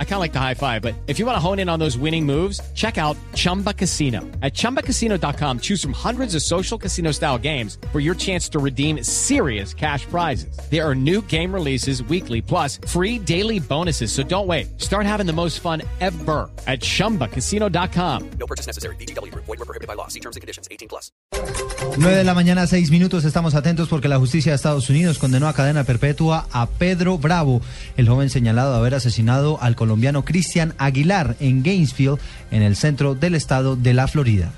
I kind of like the high five, but if you want to hone in on those winning moves, check out Chumba Casino. At ChumbaCasino.com, choose from hundreds of social casino style games for your chance to redeem serious cash prizes. There are new game releases weekly, plus free daily bonuses. So don't wait. Start having the most fun ever at ChumbaCasino.com. No purchase necessary. BGW. Void were prohibited by law. See terms and conditions. 18 plus. 9 de la mañana, 6 minutos. Estamos atentos porque la justicia de Estados Unidos condenó a cadena perpetua a Pedro Bravo, el joven señalado de haber asesinado al colombiano Cristian Aguilar en Gainesville, en el centro del estado de la Florida.